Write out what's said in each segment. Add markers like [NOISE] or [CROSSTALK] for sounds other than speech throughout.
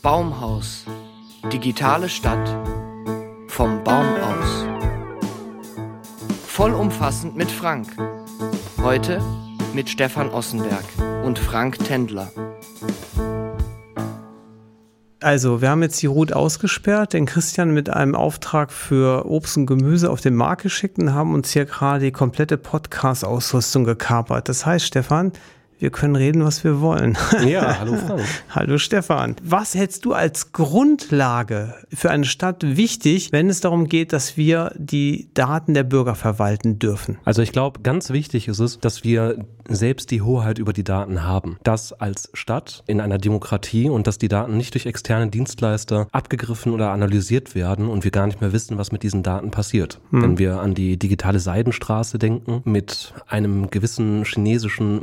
Baumhaus. Digitale Stadt. Vom Baum aus. Vollumfassend mit Frank. Heute mit Stefan Ossenberg und Frank Tendler. Also, wir haben jetzt die Route ausgesperrt, den Christian mit einem Auftrag für Obst und Gemüse auf den Markt geschickt und haben uns hier gerade die komplette Podcast-Ausrüstung gekapert. Das heißt, Stefan, wir können reden, was wir wollen. [LAUGHS] Ja, hallo [LAUGHS] Frank. hallo Stefan. Was hältst du als Grundlage für eine Stadt wichtig, wenn es darum geht, dass wir die Daten der Bürger verwalten dürfen? Also ich glaube, ganz wichtig ist es, dass wir selbst die Hoheit über die Daten haben. Das als Stadt in einer Demokratie und dass die Daten nicht durch externe Dienstleister abgegriffen oder analysiert werden und wir gar nicht mehr wissen, was mit diesen Daten passiert. Hm. Wenn wir an die digitale Seidenstraße denken, mit einem gewissen chinesischen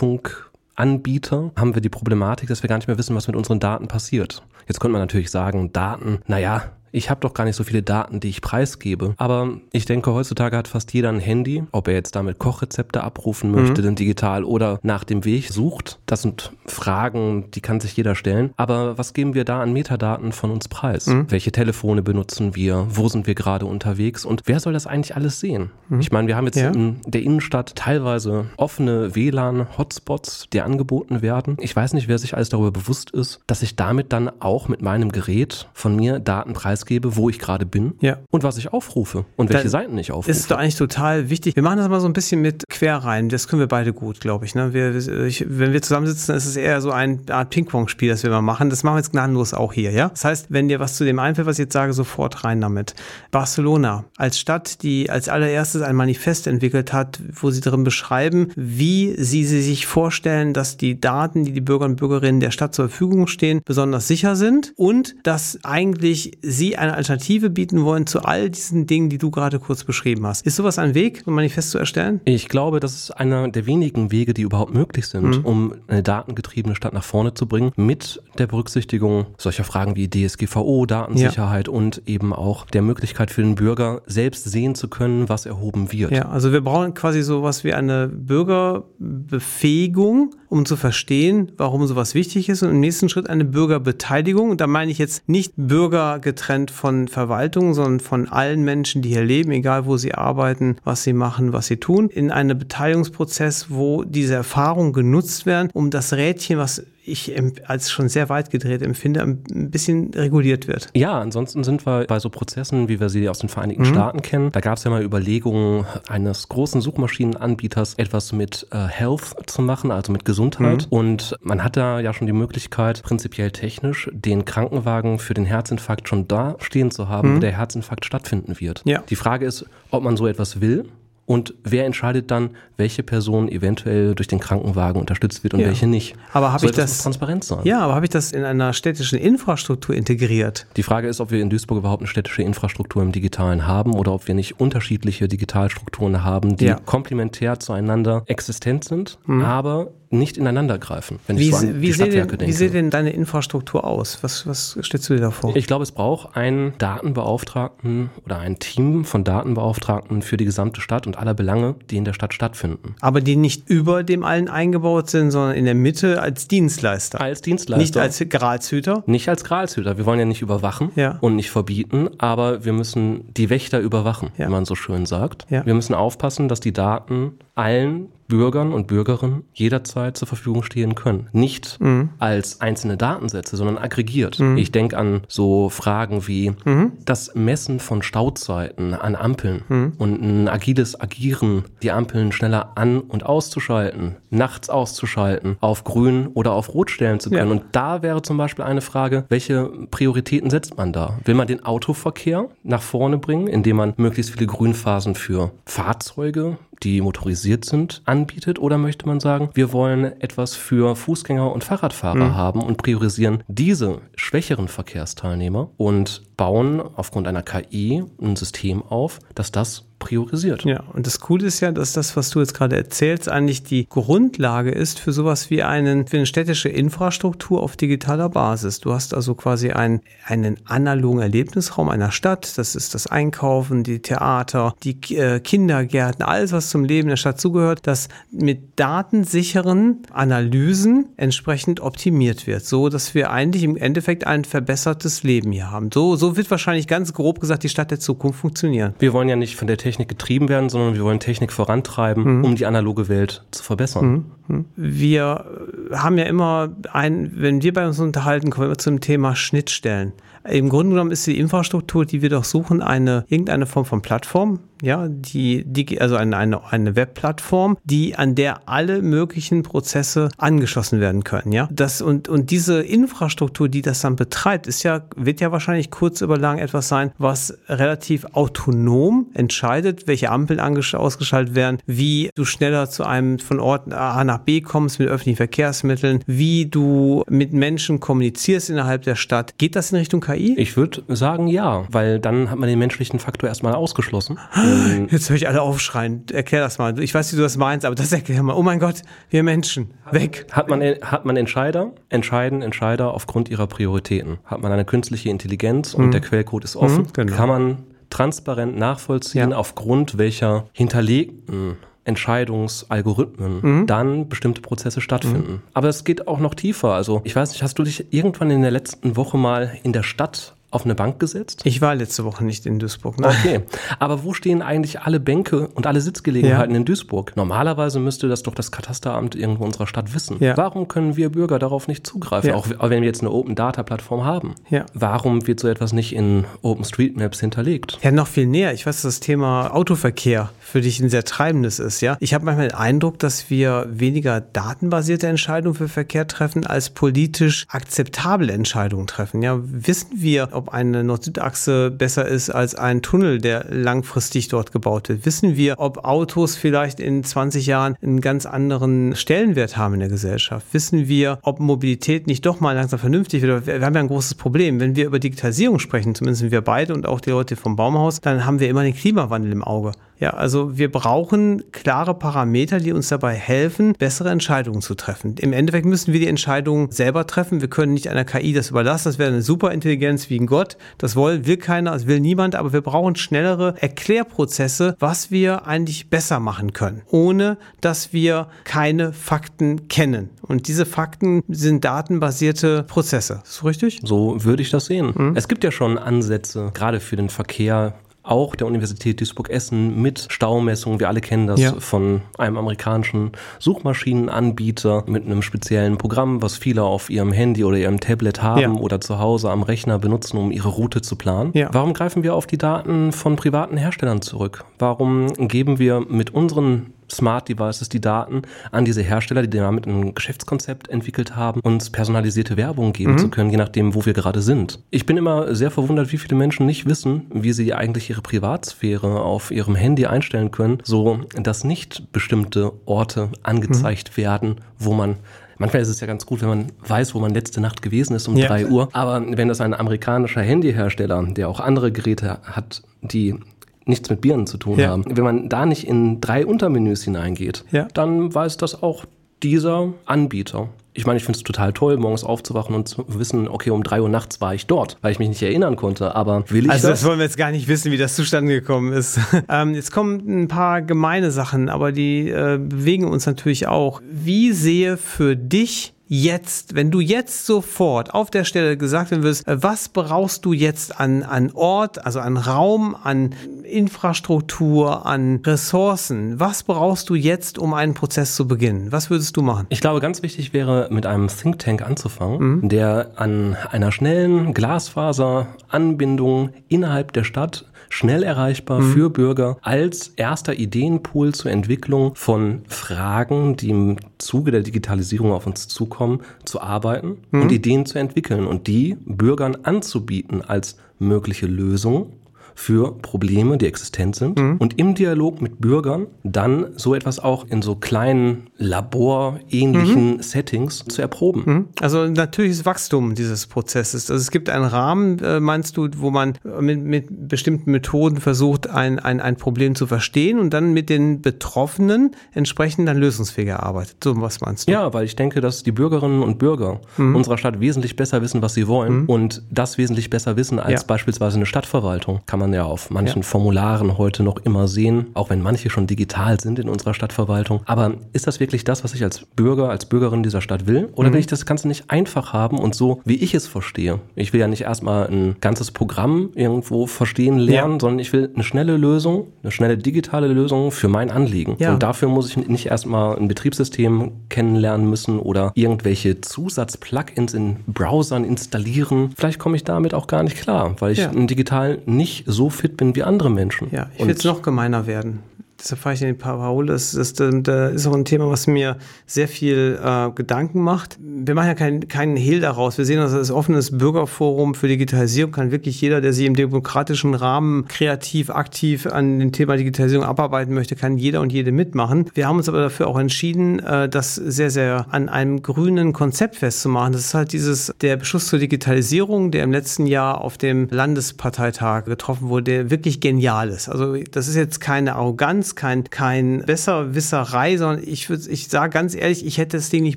Mobilfunkanbieter haben wir die Problematik, dass wir gar nicht mehr wissen, was mit unseren Daten passiert. Jetzt könnte man natürlich sagen, Daten, naja, ich habe doch gar nicht so viele Daten, die ich preisgebe. Aber ich denke, heutzutage hat fast jeder ein Handy, ob er jetzt damit Kochrezepte abrufen möchte, mhm. denn digital oder nach dem Weg sucht. Das sind Fragen, die kann sich jeder stellen. Aber was geben wir da an Metadaten von uns preis? Mhm. Welche Telefone benutzen wir? Wo sind wir gerade unterwegs? Und wer soll das eigentlich alles sehen? Mhm. Ich meine, wir haben jetzt ja. in der Innenstadt teilweise offene WLAN-Hotspots, die angeboten werden. Ich weiß nicht, wer sich alles darüber bewusst ist, dass ich damit dann auch mit meinem Gerät von mir Daten preis preisgebe, wo ich gerade bin ja. und was ich aufrufe und welche Dann Seiten ich aufrufe. Das ist doch eigentlich total wichtig. Wir machen das mal so ein bisschen mit Querreihen. Das können wir beide gut, glaube ich, ne? wir, ich. Wenn wir zusammensitzen, ist es eher so eine Art Ping-Pong-Spiel, das wir mal machen. Das machen wir jetzt gnadenlos auch hier. Ja? Das heißt, wenn dir was zu dem einfällt, was ich jetzt sage, sofort rein damit. Barcelona als Stadt, die als allererstes ein Manifest entwickelt hat, wo sie darin beschreiben, wie sie, sie sich vorstellen, dass die Daten, die die Bürger und Bürgerinnen der Stadt zur Verfügung stehen, besonders sicher sind und dass eigentlich sie eine Alternative bieten wollen zu all diesen Dingen, die du gerade kurz beschrieben hast. Ist sowas ein Weg, um Manifest zu erstellen? Ich glaube, das ist einer der wenigen Wege, die überhaupt möglich sind, mhm. um eine datengetriebene Stadt nach vorne zu bringen, mit der Berücksichtigung solcher Fragen wie DSGVO, Datensicherheit ja. und eben auch der Möglichkeit für den Bürger selbst sehen zu können, was erhoben wird. Ja, also wir brauchen quasi sowas wie eine Bürgerbefähigung, um zu verstehen, warum sowas wichtig ist und im nächsten Schritt eine Bürgerbeteiligung. Und da meine ich jetzt nicht Bürger getrennt von Verwaltung, sondern von allen Menschen, die hier leben, egal wo sie arbeiten, was sie machen, was sie tun, in einem Beteiligungsprozess, wo diese Erfahrungen genutzt werden, um das Rädchen, was ich als schon sehr weit gedreht empfinde, ein bisschen reguliert wird. Ja, ansonsten sind wir bei so Prozessen, wie wir sie aus den Vereinigten mhm. Staaten kennen. Da gab es ja mal Überlegungen eines großen Suchmaschinenanbieters, etwas mit äh, Health zu machen, also mit Gesundheit. Mhm. Und man hat da ja schon die Möglichkeit, prinzipiell technisch den Krankenwagen für den Herzinfarkt schon da stehen zu haben, mhm. wo der Herzinfarkt stattfinden wird. Ja. Die Frage ist, ob man so etwas will und wer entscheidet dann, welche Person eventuell durch den Krankenwagen unterstützt wird und ja. welche nicht? Aber habe ich das transparent sein? Ja, aber habe ich das in einer städtischen Infrastruktur integriert? Die Frage ist, ob wir in Duisburg überhaupt eine städtische Infrastruktur im Digitalen haben oder ob wir nicht unterschiedliche Digitalstrukturen haben, die ja. komplementär zueinander existent sind, mhm. aber nicht ineinander greifen, wenn wie, ich so an wie Stadtwerke denn, denke. Wie sieht denn deine Infrastruktur aus? Was, was stellst du dir da vor? Ich glaube, es braucht einen Datenbeauftragten oder ein Team von Datenbeauftragten für die gesamte Stadt und aller Belange, die in der Stadt stattfinden. Aber die nicht über dem allen eingebaut sind, sondern in der Mitte als Dienstleister. Als Dienstleister. Nicht als Gralshüter? Nicht als Gralshüter. Wir wollen ja nicht überwachen ja. und nicht verbieten, aber wir müssen die Wächter überwachen, ja. wie man so schön sagt. Ja. Wir müssen aufpassen, dass die Daten allen Bürgern und Bürgerinnen jederzeit zur Verfügung stehen können. Nicht mhm. als einzelne Datensätze, sondern aggregiert. Mhm. Ich denke an so Fragen wie mhm. das Messen von Stauzeiten an Ampeln mhm. und ein agiles Agieren, die Ampeln schneller an- und auszuschalten, nachts auszuschalten, auf grün oder auf rot stellen zu können. Ja. Und da wäre zum Beispiel eine Frage, welche Prioritäten setzt man da? Will man den Autoverkehr nach vorne bringen, indem man möglichst viele Grünphasen für Fahrzeuge die motorisiert sind, anbietet? Oder möchte man sagen, wir wollen etwas für Fußgänger und Fahrradfahrer mhm. haben und priorisieren diese schwächeren Verkehrsteilnehmer und bauen aufgrund einer KI ein System auf, dass das priorisiert. Ja, und das Coole ist ja, dass das, was du jetzt gerade erzählst, eigentlich die Grundlage ist für sowas wie einen, für eine städtische Infrastruktur auf digitaler Basis. Du hast also quasi einen, einen analogen Erlebnisraum einer Stadt. Das ist das Einkaufen, die Theater, die äh, Kindergärten, alles, was zum Leben der Stadt zugehört, das mit datensicheren Analysen entsprechend optimiert wird, so dass wir eigentlich im Endeffekt ein verbessertes Leben hier haben. So, so wird wahrscheinlich ganz grob gesagt die Stadt der Zukunft funktionieren. Wir wollen ja nicht von der Technik getrieben werden, sondern wir wollen Technik vorantreiben, mhm. um die analoge Welt zu verbessern. Mhm. mhm. Wir haben ja immer ein, wenn wir bei uns unterhalten, kommen wir immer zum Thema Schnittstellen. Im Grunde genommen ist die Infrastruktur, die wir doch suchen, eine irgendeine Form von Plattform, ja, die, die also eine, eine, eine Webplattform, die an der alle möglichen Prozesse angeschlossen werden können, ja. Das und, und diese Infrastruktur, die das dann betreibt, ist ja, wird ja wahrscheinlich kurz über lang etwas sein, was relativ autonom entscheidet, welche Ampeln ausgeschaltet werden, wie du schneller zu einem von Ort A nach B kommst mit öffentlichen Verkehrsmitteln, wie du mit Menschen kommunizierst innerhalb der Stadt. Geht das in Richtung KI? Ich würde sagen ja, weil dann hat man den menschlichen Faktor erstmal ausgeschlossen. Ähm, Jetzt höre ich alle aufschreien. Erklär das mal. Ich weiß, wie du das meinst, aber das erklär mal. Oh mein Gott, wir Menschen. Weg. Hat man, hat man Entscheider, entscheiden Entscheider aufgrund ihrer Prioritäten. Hat man eine künstliche Intelligenz und mhm. der Quellcode ist offen, mhm, genau. kann man transparent nachvollziehen, ja. aufgrund welcher hinterlegten Entscheidungsalgorithmen mhm. dann bestimmte Prozesse stattfinden. Mhm. Aber es geht auch noch tiefer. Also ich weiß nicht, hast du dich irgendwann in der letzten Woche mal in der Stadt auf eine Bank gesetzt? Ich war letzte Woche nicht in Duisburg. Nein. Okay, aber wo stehen eigentlich alle Bänke und alle Sitzgelegenheiten ja. in Duisburg? Normalerweise müsste das doch das Katasteramt irgendwo unserer Stadt wissen. Ja. Warum können wir Bürger darauf nicht zugreifen? Ja. Auch wenn wir jetzt eine Open Data Plattform haben. Warum wird so etwas nicht in Open Street Maps hinterlegt? Ja, noch viel näher. Ich weiß, dass das Thema Autoverkehr für dich ein sehr treibendes ist. Ja, ich habe manchmal den Eindruck, dass wir weniger datenbasierte Entscheidungen für Verkehr treffen als politisch akzeptable Entscheidungen treffen. Ja, wissen wir, ob ob eine Nord-Süd-Achse besser ist als ein Tunnel, der langfristig dort gebaut wird? Wissen wir, ob Autos vielleicht in 20 Jahren einen ganz anderen Stellenwert haben in der Gesellschaft? Wissen wir, ob Mobilität nicht doch mal langsam vernünftig wird? Wir haben ja ein großes Problem. Wenn wir über Digitalisierung sprechen, zumindest wir beide und auch die Leute vom Baumhaus, dann haben wir immer den Klimawandel im Auge. Ja, also wir brauchen klare Parameter, die uns dabei helfen, bessere Entscheidungen zu treffen. Im Endeffekt müssen wir die Entscheidungen selber treffen. Wir können nicht einer KI das überlassen. Das wäre eine Superintelligenz wie ein Gott. Das will, will keiner, das will niemand. Aber wir brauchen schnellere Erklärprozesse, was wir eigentlich besser machen können, ohne dass wir keine Fakten kennen. Und diese Fakten sind datenbasierte Prozesse. Ist das richtig? So würde ich das sehen. Mhm. Es gibt ja schon Ansätze, gerade für den Verkehr, auch der Universität Duisburg-Essen mit Staumessungen. Wir alle kennen das ja. von einem amerikanischen Suchmaschinenanbieter mit einem speziellen Programm, was viele auf ihrem Handy oder ihrem Tablet haben ja. oder zu Hause am Rechner benutzen, um ihre Route zu planen. Ja. Warum greifen wir auf die Daten von privaten Herstellern zurück? Warum geben wir mit unseren Smart Devices die Daten an diese Hersteller, die damit ein Geschäftskonzept entwickelt haben, uns personalisierte Werbung geben mhm. zu können, je nachdem, wo wir gerade sind. Ich bin immer sehr verwundert, wie viele Menschen nicht wissen, wie sie eigentlich ihre Privatsphäre auf ihrem Handy einstellen können, so dass nicht bestimmte Orte angezeigt mhm. werden, wo man Manchmal ist es ja ganz gut, wenn man weiß, wo man letzte Nacht gewesen ist um ja. drei Uhr. Aber wenn das ein amerikanischer Handyhersteller, der auch andere Geräte hat, die nichts mit Birnen zu tun ja. haben. Wenn man da nicht in drei Untermenüs hineingeht, ja. dann weiß das auch dieser Anbieter. Ich meine, ich finde es total toll, morgens aufzuwachen und zu wissen, okay, um drei Uhr nachts war ich dort, weil ich mich nicht erinnern konnte. Aber will ich also das? das wollen wir jetzt gar nicht wissen, wie das zustande gekommen ist. [LAUGHS] ähm, jetzt kommen ein paar gemeine Sachen, aber die äh, bewegen uns natürlich auch. Wie sehe für dich jetzt, wenn du jetzt sofort auf der Stelle gesagt werden wirst, äh, was brauchst du jetzt an, an Ort, also an Raum, an Infrastruktur, an Ressourcen, was brauchst du jetzt, um einen Prozess zu beginnen? Was würdest du machen? Ich glaube, ganz wichtig wäre, mit einem Think Tank anzufangen, mhm. der an einer schnellen Glasfaseranbindung innerhalb der Stadt schnell erreichbar mhm. für Bürger als erster Ideenpool zur Entwicklung von Fragen, die im Zuge der Digitalisierung auf uns zukommen, zu arbeiten mhm. und Ideen zu entwickeln und die Bürgern anzubieten als mögliche Lösung für Probleme, die existent sind mhm. und im Dialog mit Bürgern dann so etwas auch in so kleinen laborähnlichen mhm. Settings zu erproben. Mhm. Also natürliches Wachstum dieses Prozesses. Also es gibt einen Rahmen, äh, meinst du, wo man mit, mit bestimmten Methoden versucht, ein, ein, ein Problem zu verstehen und dann mit den Betroffenen entsprechend dann lösungsfähiger arbeitet. So was meinst du? Ja, weil ich denke, dass die Bürgerinnen und Bürger mhm. unserer Stadt wesentlich besser wissen, was sie wollen mhm. und das wesentlich besser wissen als ja. beispielsweise eine Stadtverwaltung. Kann man ja auf manchen ja. Formularen heute noch immer sehen, auch wenn manche schon digital sind in unserer Stadtverwaltung. Aber ist das wirklich das, was ich als Bürger, als Bürgerin dieser Stadt will? Oder mhm. will ich das Ganze nicht einfach haben und so, wie ich es verstehe? Ich will ja nicht erstmal ein ganzes Programm irgendwo verstehen lernen, ja. sondern ich will eine schnelle Lösung, eine schnelle digitale Lösung für mein Anliegen. Ja. Und dafür muss ich nicht erstmal ein Betriebssystem kennenlernen müssen oder irgendwelche Zusatz-Plugins in Browsern installieren. Vielleicht komme ich damit auch gar nicht klar, weil ich ja. digital nicht so fit bin wie andere Menschen. Ja, ich will jetzt noch gemeiner werden deshalb fahre ich die Parole, das, das, das ist auch ein Thema, was mir sehr viel äh, Gedanken macht. Wir machen ja keinen keinen Hehl daraus. Wir sehen das als offenes Bürgerforum für Digitalisierung kann wirklich jeder, der sich im demokratischen Rahmen kreativ, aktiv an dem Thema Digitalisierung abarbeiten möchte, kann jeder und jede mitmachen. Wir haben uns aber dafür auch entschieden, äh, das sehr, sehr an einem grünen Konzept festzumachen. Das ist halt dieses, der Beschluss zur Digitalisierung, der im letzten Jahr auf dem Landesparteitag getroffen wurde, der wirklich genial ist. Also das ist jetzt keine Arroganz, kein, kein Besserwisserei, sondern ich ich sage ganz ehrlich, ich hätte das Ding nicht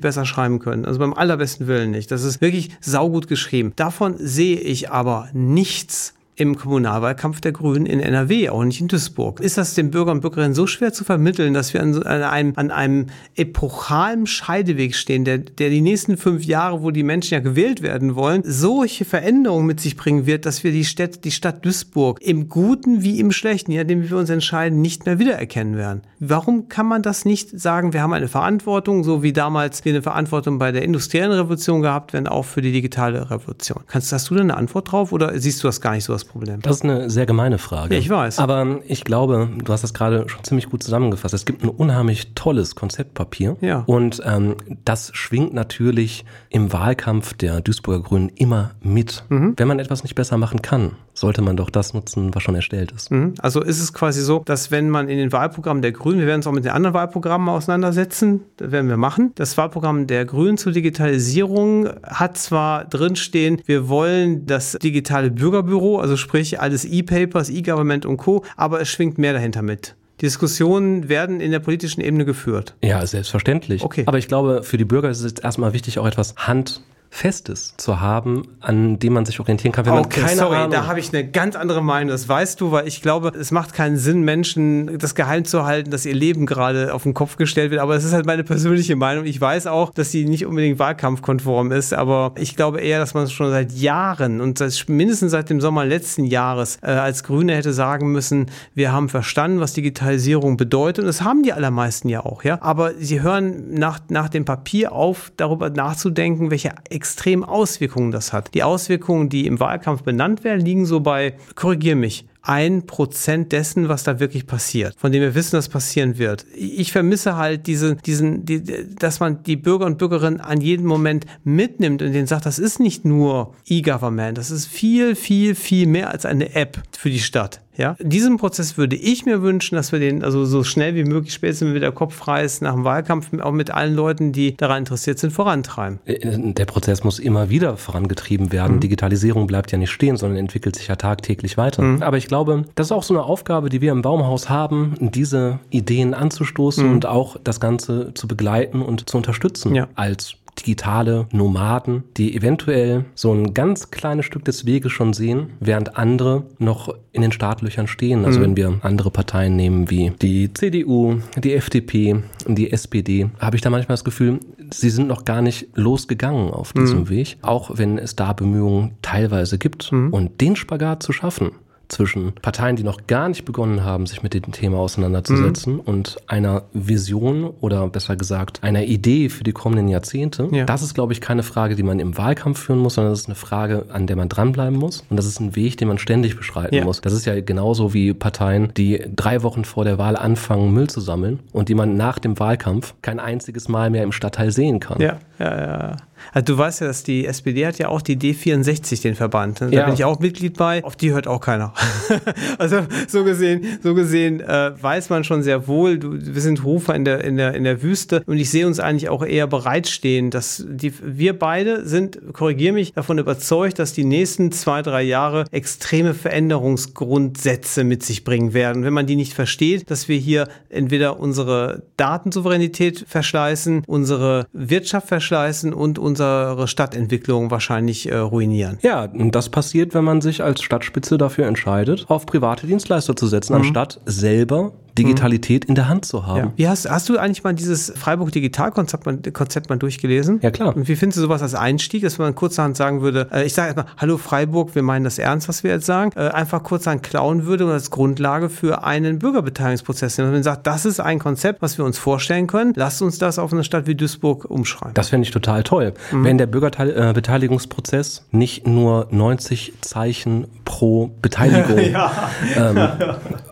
besser schreiben können. Also beim allerbesten Willen nicht. Das ist wirklich saugut geschrieben. Davon sehe ich aber nichts im Kommunalwahlkampf der Grünen in NRW, auch nicht in Duisburg. Ist das den Bürgern und Bürgerinnen so schwer zu vermitteln, dass wir an, einem, an einem epochalen Scheideweg stehen, der, der die nächsten fünf Jahre, wo die Menschen ja gewählt werden wollen, solche Veränderungen mit sich bringen wird, dass wir die Stadt, die Stadt Duisburg im Guten wie im Schlechten, ja, dem wir uns entscheiden, nicht mehr wiedererkennen werden? Warum kann man das nicht sagen, wir haben eine Verantwortung, so wie damals wir eine Verantwortung bei der industriellen Revolution gehabt werden, auch für die digitale Revolution? Kannst, hast du da eine Antwort drauf oder siehst du das gar nicht so als Problem? Das ist eine sehr gemeine Frage. Ich weiß. Aber ich glaube, du hast das gerade schon ziemlich gut zusammengefasst. Es gibt ein unheimlich tolles Konzeptpapier. Ja. Und ähm, das schwingt natürlich im Wahlkampf der Duisburger Grünen immer mit. Mhm. Wenn man etwas nicht besser machen kann, sollte man doch das nutzen, was schon erstellt ist. Mhm. Also ist es quasi so, dass wenn man in den Wahlprogrammen der Grünen, wir werden uns auch mit den anderen Wahlprogrammen auseinandersetzen, das werden wir machen. Das Wahlprogramm der Grünen zur Digitalisierung hat zwar drinstehen, wir wollen das digitale Bürgerbüro, also sprich alles E-Papers, E-Government und Co., aber es schwingt mehr dahinter mit. Diskussionen werden in der politischen Ebene geführt. Ja, selbstverständlich. Okay. Aber ich glaube, für die Bürger ist es jetzt erstmal wichtig, auch etwas Hand Festes zu haben, an dem man sich orientieren kann, wenn okay, man keine sorry, Ahnung. da habe ich eine ganz andere Meinung. Das weißt du, weil ich glaube, es macht keinen Sinn, Menschen das geheim zu halten, dass ihr Leben gerade auf den Kopf gestellt wird. Aber es ist halt meine persönliche Meinung. Ich weiß auch, dass sie nicht unbedingt wahlkampfkonform ist, aber ich glaube eher, dass man schon seit Jahren und seit, mindestens seit dem Sommer letzten Jahres äh, als Grüne hätte sagen müssen, wir haben verstanden, was Digitalisierung bedeutet. Und das haben die allermeisten ja auch, ja. Aber sie hören nach, nach dem Papier auf, darüber nachzudenken, welche extrem Auswirkungen das hat. Die Auswirkungen, die im Wahlkampf benannt werden, liegen so bei, korrigier mich, ein Prozent dessen, was da wirklich passiert, von dem wir wissen, dass passieren wird. Ich vermisse halt diese, diesen, die, dass man die Bürger und Bürgerinnen an jedem Moment mitnimmt und denen sagt, das ist nicht nur E-Government, das ist viel, viel, viel mehr als eine App für die Stadt. Ja, diesen Prozess würde ich mir wünschen, dass wir den also so schnell wie möglich, spätestens wieder Kopf frei ist, nach dem Wahlkampf auch mit allen Leuten, die daran interessiert sind, vorantreiben. Äh, der Prozess muss immer wieder vorangetrieben werden. Mhm. Digitalisierung bleibt ja nicht stehen, sondern entwickelt sich ja tagtäglich weiter. Mhm. Aber ich glaube, das ist auch so eine Aufgabe, die wir im Baumhaus haben, diese Ideen anzustoßen mhm. und auch das Ganze zu begleiten und zu unterstützen ja. als digitale Nomaden, die eventuell so ein ganz kleines Stück des Weges schon sehen, während andere noch in den Startlöchern stehen. Also mhm. wenn wir andere Parteien nehmen wie die CDU, die FDP, die SPD, habe ich da manchmal das Gefühl, sie sind noch gar nicht losgegangen auf diesem mhm. Weg, auch wenn es da Bemühungen teilweise gibt. Mhm. Und den Spagat zu schaffen, zwischen Parteien, die noch gar nicht begonnen haben, sich mit dem Thema auseinanderzusetzen mhm. und einer Vision oder besser gesagt einer Idee für die kommenden Jahrzehnte. Ja. Das ist, glaube ich, keine Frage, die man im Wahlkampf führen muss, sondern das ist eine Frage, an der man dranbleiben muss. Und das ist ein Weg, den man ständig beschreiten ja. muss. Das ist ja genauso wie Parteien, die drei Wochen vor der Wahl anfangen, Müll zu sammeln und die man nach dem Wahlkampf kein einziges Mal mehr im Stadtteil sehen kann. Ja, ja, ja. Also du weißt ja, dass die SPD hat ja auch die D64, den Verband. Da ja. bin ich auch Mitglied bei. Auf die hört auch keiner. [LAUGHS] also so gesehen, so gesehen äh, weiß man schon sehr wohl, du, wir sind Rufer in der, in, der, in der Wüste und ich sehe uns eigentlich auch eher bereitstehen, dass die, wir beide sind, korrigiere mich, davon überzeugt, dass die nächsten zwei, drei Jahre extreme Veränderungsgrundsätze mit sich bringen werden. Wenn man die nicht versteht, dass wir hier entweder unsere Datensouveränität verschleißen, unsere Wirtschaft verschleißen und unsere Stadtentwicklung wahrscheinlich äh, ruinieren. Ja, und das passiert, wenn man sich als Stadtspitze dafür entscheidet, auf private Dienstleister zu setzen, mhm. anstatt selber Digitalität mhm. in der Hand zu haben. Ja. Wie hast, hast du eigentlich mal dieses Freiburg Digitalkonzept mal, Konzept mal durchgelesen? Ja, klar. Und wie findest du sowas als Einstieg, dass man kurzerhand sagen würde, äh, ich sage erstmal, hallo Freiburg, wir meinen das ernst, was wir jetzt sagen, äh, einfach kurzerhand klauen würde und als Grundlage für einen Bürgerbeteiligungsprozess nehmen. Und man sagt, das ist ein Konzept, was wir uns vorstellen können, lasst uns das auf eine Stadt wie Duisburg umschreiben. Das fände ich total toll. Mhm. Wenn der Bürgerbeteiligungsprozess nicht nur 90 Zeichen pro Beteiligung [LAUGHS] ähm, [LAUGHS]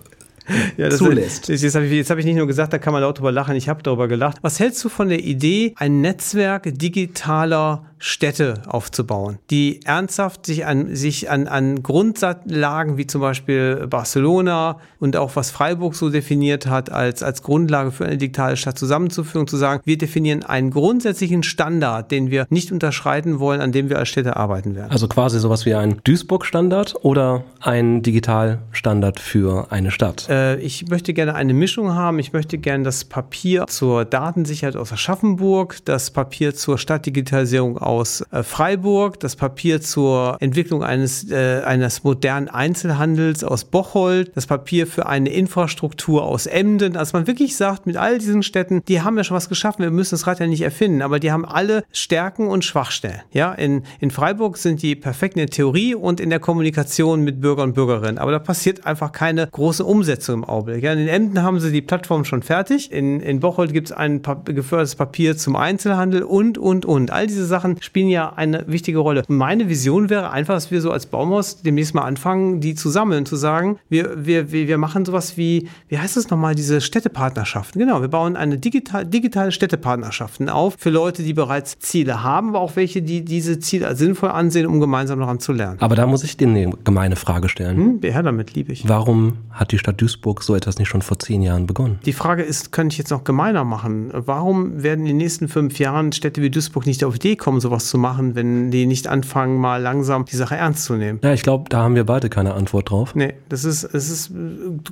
[LAUGHS] ja, das zulässt. Ist, jetzt habe ich, hab ich nicht nur gesagt, da kann man laut drüber lachen, ich habe darüber gelacht. Was hältst du von der Idee, ein Netzwerk digitaler Städte aufzubauen, die ernsthaft sich an, sich an, an Grundlagen wie zum Beispiel Barcelona und auch was Freiburg so definiert hat, als, als Grundlage für eine digitale Stadt zusammenzuführen, zu sagen, wir definieren einen grundsätzlichen Standard, den wir nicht unterschreiten wollen, an dem wir als Städte arbeiten werden. Also quasi sowas wie ein Duisburg-Standard oder ein Digitalstandard für eine Stadt? Äh, ich möchte gerne eine Mischung haben. Ich möchte gerne das Papier zur Datensicherheit aus Aschaffenburg, das Papier zur Stadtdigitalisierung aus äh, Freiburg, das Papier zur Entwicklung eines, äh, eines modernen Einzelhandels aus Bocholt, das Papier für eine Infrastruktur aus Emden. Also man wirklich sagt, mit all diesen Städten, die haben ja schon was geschaffen, wir müssen das Rad ja nicht erfinden, aber die haben alle Stärken und Schwachstellen. Ja, in, in Freiburg sind die perfekt in der Theorie und in der Kommunikation mit Bürgern und Bürgerinnen, aber da passiert einfach keine große Umsetzung im Augenblick. Ja, in Emden haben sie die Plattform schon fertig, in, in Bocholt gibt es ein gefördertes Papier zum Einzelhandel und, und, und. All diese Sachen spielen ja eine wichtige Rolle. Meine Vision wäre einfach, dass wir so als Baumhaus demnächst mal anfangen, die zu sammeln, zu sagen, wir, wir, wir machen sowas wie, wie heißt es nochmal, diese Städtepartnerschaften. Genau, wir bauen eine digital, digitale Städtepartnerschaften auf für Leute, die bereits Ziele haben, aber auch welche, die diese Ziele als sinnvoll ansehen, um gemeinsam daran zu lernen. Aber da muss ich dir eine gemeine Frage stellen. Hm, ja, damit liebe ich. Warum hat die Stadt Duisburg so etwas nicht schon vor zehn Jahren begonnen? Die Frage ist, könnte ich jetzt noch gemeiner machen? Warum werden in den nächsten fünf Jahren Städte wie Duisburg nicht auf die Idee kommen, sowas zu machen, wenn die nicht anfangen, mal langsam die Sache ernst zu nehmen? Ja, ich glaube, da haben wir beide keine Antwort drauf. Nee, das ist, es ist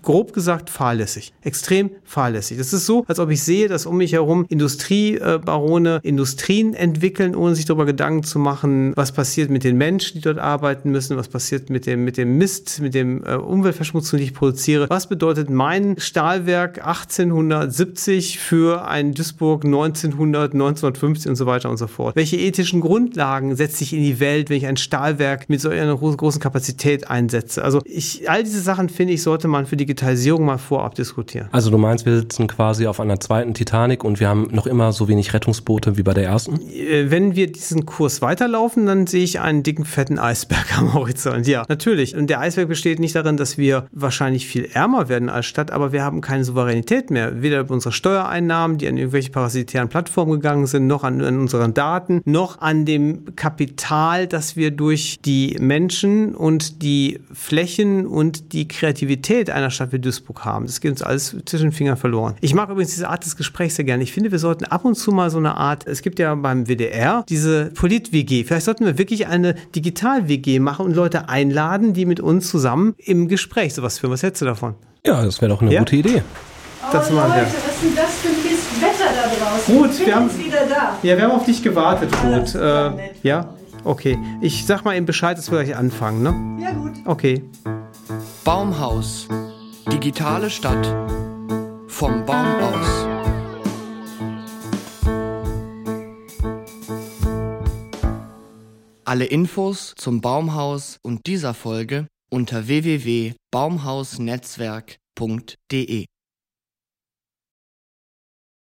grob gesagt fahrlässig. Extrem fahrlässig. Das ist so, als ob ich sehe, dass um mich herum Industriebarone Industrien entwickeln, ohne sich darüber Gedanken zu machen, was passiert mit den Menschen, die dort arbeiten müssen, was passiert mit dem, mit dem Mist, mit dem äh, Umweltverschmutzung, die ich produziere. Was bedeutet mein Stahlwerk 1870 für ein Duisburg 1900, 1950 und so weiter und so fort? Welche ethischen Grundlagen setze ich in die Welt, wenn ich ein Stahlwerk mit so einer großen Kapazität einsetze? Also ich, all diese Sachen, finde ich, sollte man für Digitalisierung mal vorab diskutieren. Also du meinst, wir sitzen quasi auf einer zweiten Titanic und wir haben noch immer so wenig Rettungsboote wie bei der ersten? Äh, wenn wir diesen Kurs weiterlaufen, dann sehe ich einen dicken, fetten Eisberg am [LAUGHS] Horizont. Ja, natürlich. Und der Eisberg besteht nicht darin, dass wir wahrscheinlich viel ärmer werden als Stadt, aber wir haben keine Souveränität mehr. Weder über unsere Steuereinnahmen, die an irgendwelche parasitären Plattformen gegangen sind, noch an, an unseren Daten, noch an dem Kapital, das wir durch die Menschen und die Flächen und die Kreativität einer Stadt wie Duisburg haben. Das geht uns alles zwischen den Fingern verloren. Ich mag übrigens diese Art des Gesprächs sehr gerne. Ich finde, wir sollten ab und zu mal so eine Art, es gibt ja beim WDR diese Polit-WG. Vielleicht sollten wir wirklich eine Digital-WG machen und Leute einladen, die mit uns zusammen im Gespräch sowas führen. Was hältst du davon? Ja, das wäre doch eine ja? gute Idee. Das oh, Leute, was ist denn das für ein Wetter da draußen? Gut, wir haben, wieder da. Ja, wir haben auf dich gewartet, Ruth. Äh, ja? Okay. Ich sag mal eben Bescheid, dass wir gleich anfangen, ne? Ja, gut. Okay. Baumhaus. Digitale Stadt. Vom Baum aus. Alle Infos zum Baumhaus und dieser Folge unter www.baumhausnetzwerk.de